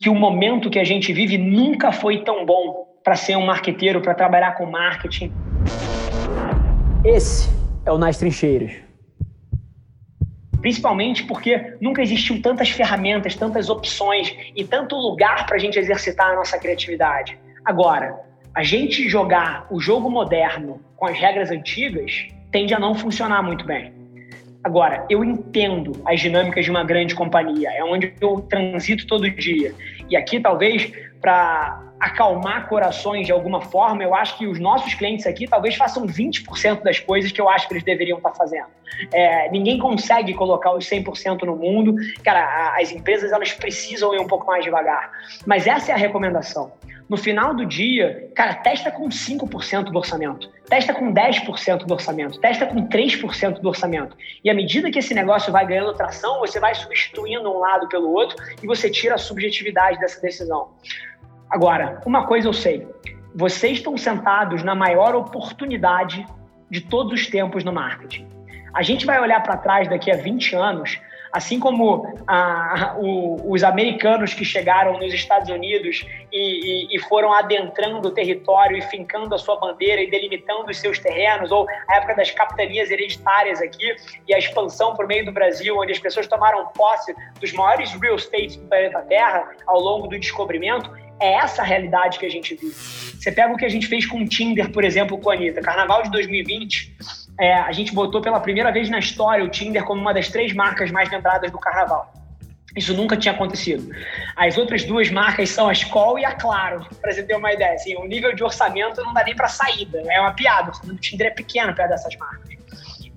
que o momento que a gente vive nunca foi tão bom para ser um marqueteiro, para trabalhar com marketing. Esse é o Nas Trincheiras. Principalmente porque nunca existiu tantas ferramentas, tantas opções e tanto lugar para a gente exercitar a nossa criatividade. Agora, a gente jogar o jogo moderno com as regras antigas tende a não funcionar muito bem. Agora, eu entendo as dinâmicas de uma grande companhia, é onde eu transito todo dia. E aqui, talvez, para acalmar corações de alguma forma, eu acho que os nossos clientes aqui talvez façam 20% das coisas que eu acho que eles deveriam estar fazendo. É, ninguém consegue colocar os 100% no mundo. Cara, as empresas elas precisam ir um pouco mais devagar. Mas essa é a recomendação. No final do dia, cara, testa com 5% do orçamento, testa com 10% do orçamento, testa com 3% do orçamento. E à medida que esse negócio vai ganhando tração, você vai substituindo um lado pelo outro e você tira a subjetividade dessa decisão. Agora, uma coisa eu sei: vocês estão sentados na maior oportunidade de todos os tempos no marketing. A gente vai olhar para trás daqui a 20 anos Assim como a, o, os americanos que chegaram nos Estados Unidos e, e, e, foram adentrando o território e fincando a sua bandeira e delimitando os seus terrenos, ou a época das capitanias hereditárias aqui e a expansão por meio do Brasil, onde as pessoas tomaram posse dos maiores real estates do planeta Terra ao longo do descobrimento, é essa a realidade que a gente vive. Você pega o que a gente fez com o Tinder, por exemplo, com a Anitta. Carnaval de 2020, é, a gente botou pela primeira vez na história o Tinder como uma das três marcas mais lembradas do carnaval. Isso nunca tinha acontecido. As outras duas marcas são a Skol e a Claro, para você ter uma ideia. Assim, o nível de orçamento não dá nem para saída. É uma piada. O Tinder é pequeno perto dessas marcas.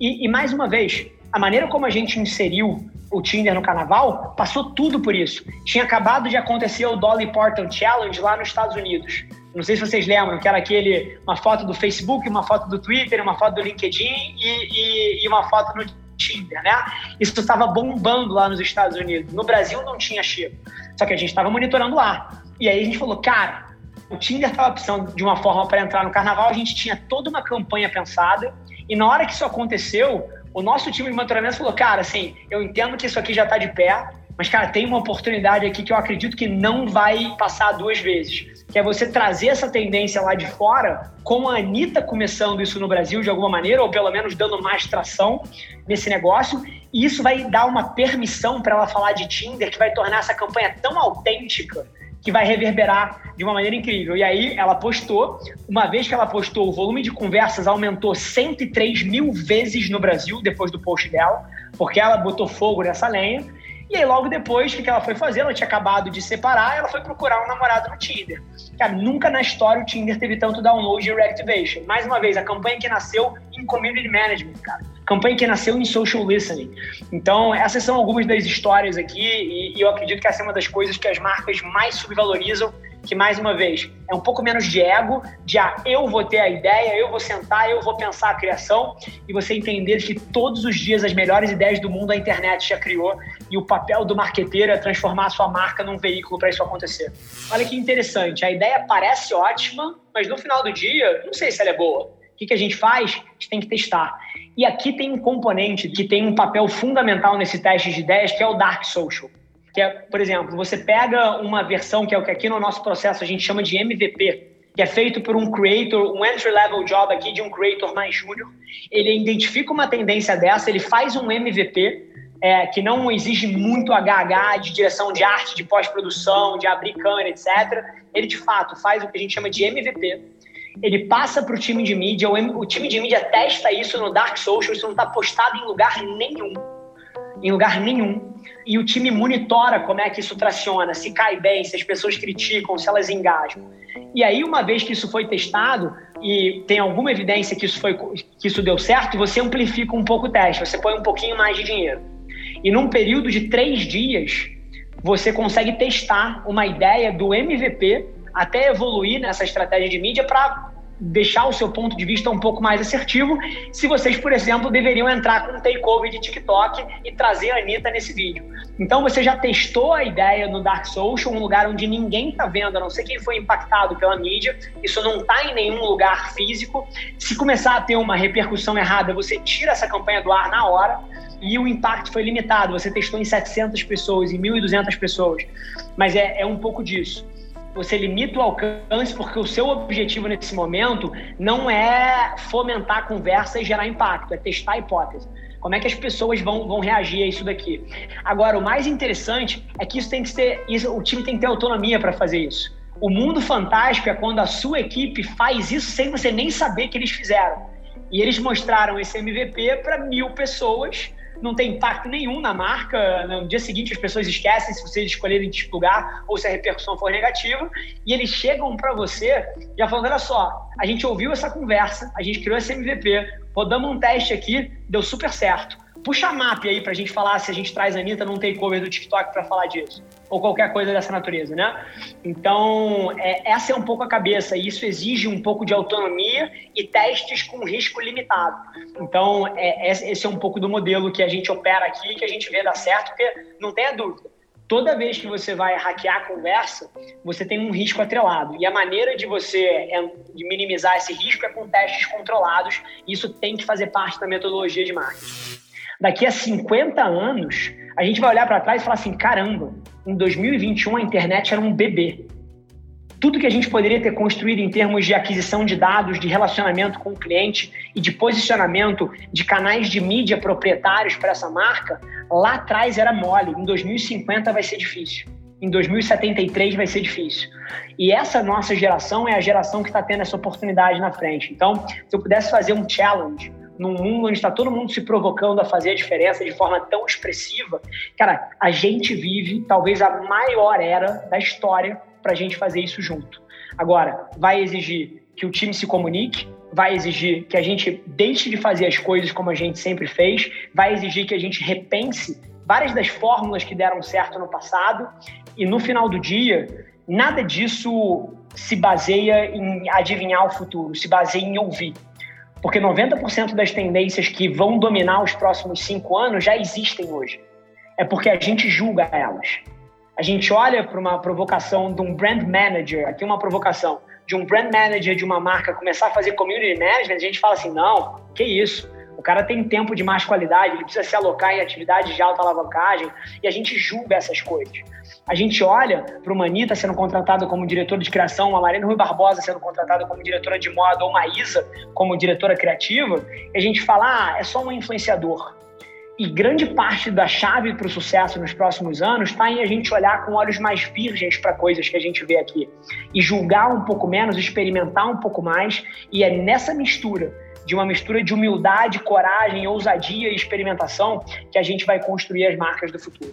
E, e, mais uma vez, a maneira como a gente inseriu o Tinder no carnaval passou tudo por isso. Tinha acabado de acontecer o Dolly Parton Challenge lá nos Estados Unidos. Não sei se vocês lembram, que era aquele, uma foto do Facebook, uma foto do Twitter, uma foto do LinkedIn e, e, e uma foto no Tinder, né? Isso estava bombando lá nos Estados Unidos. No Brasil não tinha chip. Só que a gente estava monitorando lá. E aí a gente falou, cara, o Tinder estava precisando de uma forma para entrar no carnaval, a gente tinha toda uma campanha pensada. E na hora que isso aconteceu, o nosso time de monitoramento falou, cara, assim, eu entendo que isso aqui já está de pé, mas, cara, tem uma oportunidade aqui que eu acredito que não vai passar duas vezes que é você trazer essa tendência lá de fora, com a Anitta começando isso no Brasil de alguma maneira, ou pelo menos dando mais tração nesse negócio, e isso vai dar uma permissão para ela falar de Tinder, que vai tornar essa campanha tão autêntica que vai reverberar de uma maneira incrível. E aí ela postou, uma vez que ela postou, o volume de conversas aumentou 103 mil vezes no Brasil depois do post dela, porque ela botou fogo nessa lenha. E aí, logo depois, o que ela foi fazer? Ela tinha acabado de separar, ela foi procurar um namorado no Tinder. Cara, nunca na história o Tinder teve tanto download e reactivation. Mais uma vez, a campanha que nasceu em community management, cara. Campanha que nasceu em social listening. Então, essas são algumas das histórias aqui, e, e eu acredito que essa é uma das coisas que as marcas mais subvalorizam que mais uma vez é um pouco menos de ego, de ah, eu vou ter a ideia, eu vou sentar, eu vou pensar a criação e você entender que todos os dias as melhores ideias do mundo a internet já criou e o papel do marqueteiro é transformar a sua marca num veículo para isso acontecer. Olha que interessante, a ideia parece ótima, mas no final do dia, não sei se ela é boa. O que, que a gente faz? A gente tem que testar. E aqui tem um componente que tem um papel fundamental nesse teste de ideias, que é o Dark Social que é, por exemplo, você pega uma versão que é o que aqui no nosso processo a gente chama de MVP, que é feito por um creator, um entry-level job aqui de um creator mais júnior. Ele identifica uma tendência dessa, ele faz um MVP, é, que não exige muito HH de direção de arte, de pós-produção, de abrir câmera, etc. Ele, de fato, faz o que a gente chama de MVP. Ele passa para o time de mídia, o, time de mídia testa isso no Dark Social, isso não está postado em lugar nenhum. Em lugar nenhum e o time monitora como é que isso traciona, se cai bem, se as pessoas criticam, se elas engajam. E aí, uma vez que isso foi testado e tem alguma evidência que isso, foi, que isso deu certo, você amplifica um pouco o teste, você põe um pouquinho mais de dinheiro. E num período de três dias, você consegue testar uma ideia do MVP até evoluir nessa estratégia de mídia para deixar o seu ponto de vista um pouco mais assertivo, se vocês, por exemplo, deveriam entrar com um takeover de TikTok e trazer a Anitta nesse vídeo. Então você já testou a ideia no Dark Social, um lugar onde ninguém está vendo, a não ser quem foi impactado pela mídia. Isso não está em nenhum lugar físico. Se começar a ter uma repercussão errada, você tira essa campanha do ar na hora e o impacto foi limitado. Você testou em 700 pessoas, em 1.200 pessoas. Mas é, é um pouco disso você limita o alcance porque o seu objetivo nesse momento não é fomentar a conversa e gerar impacto, é testar a hipótese. Como é que as pessoas vão, vão reagir a isso daqui? Agora, o mais interessante é que isso tem que ser, isso, o time tem que ter autonomia para fazer isso. O mundo fantástico é quando a sua equipe faz isso sem você nem saber que eles fizeram. E eles mostraram esse MVP para mil pessoas não tem impacto nenhum na marca. No dia seguinte, as pessoas esquecem se vocês escolherem divulgar ou se a repercussão for negativa. E eles chegam para você já falando: olha só, a gente ouviu essa conversa, a gente criou esse MVP, rodamos um teste aqui, deu super certo. Puxa a map aí pra gente falar se a gente traz a Anitta num takeover do TikTok para falar disso. Ou qualquer coisa dessa natureza, né? Então, é, essa é um pouco a cabeça. E isso exige um pouco de autonomia e testes com risco limitado. Então, é, esse é um pouco do modelo que a gente opera aqui, que a gente vê dar certo, porque não tenha dúvida toda vez que você vai hackear a conversa, você tem um risco atrelado. E a maneira de você é, de minimizar esse risco é com testes controlados. Isso tem que fazer parte da metodologia de marketing daqui a 50 anos, a gente vai olhar para trás e falar assim: caramba, em 2021 a internet era um bebê. Tudo que a gente poderia ter construído em termos de aquisição de dados, de relacionamento com o cliente e de posicionamento de canais de mídia proprietários para essa marca, lá atrás era mole. Em 2050 vai ser difícil. Em 2073 vai ser difícil. E essa nossa geração é a geração que está tendo essa oportunidade na frente. Então, se eu pudesse fazer um challenge num mundo onde está todo mundo se provocando a fazer a diferença de forma tão expressiva, cara, a gente vive talvez a maior era da história para a gente fazer isso junto. Agora, vai exigir que o time se comunique, vai exigir que a gente deixe de fazer as coisas como a gente sempre fez, vai exigir que a gente repense várias das fórmulas que deram certo no passado e no final do dia, nada disso se baseia em adivinhar o futuro, se baseia em ouvir. Porque 90% das tendências que vão dominar os próximos cinco anos já existem hoje. É porque a gente julga elas. A gente olha para uma provocação de um brand manager, aqui uma provocação, de um brand manager de uma marca começar a fazer community management, a gente fala assim: não, que isso? O cara tem tempo de mais qualidade, ele precisa se alocar em atividades de alta alavancagem e a gente julga essas coisas. A gente olha para uma Anitta sendo contratada como diretora de criação, uma Marina Rui Barbosa sendo contratada como diretora de moda, ou uma Isa como diretora criativa, e a gente fala, ah, é só um influenciador. E grande parte da chave para o sucesso nos próximos anos está em a gente olhar com olhos mais virgens para coisas que a gente vê aqui. E julgar um pouco menos, experimentar um pouco mais. E é nessa mistura, de uma mistura de humildade, coragem, ousadia e experimentação, que a gente vai construir as marcas do futuro.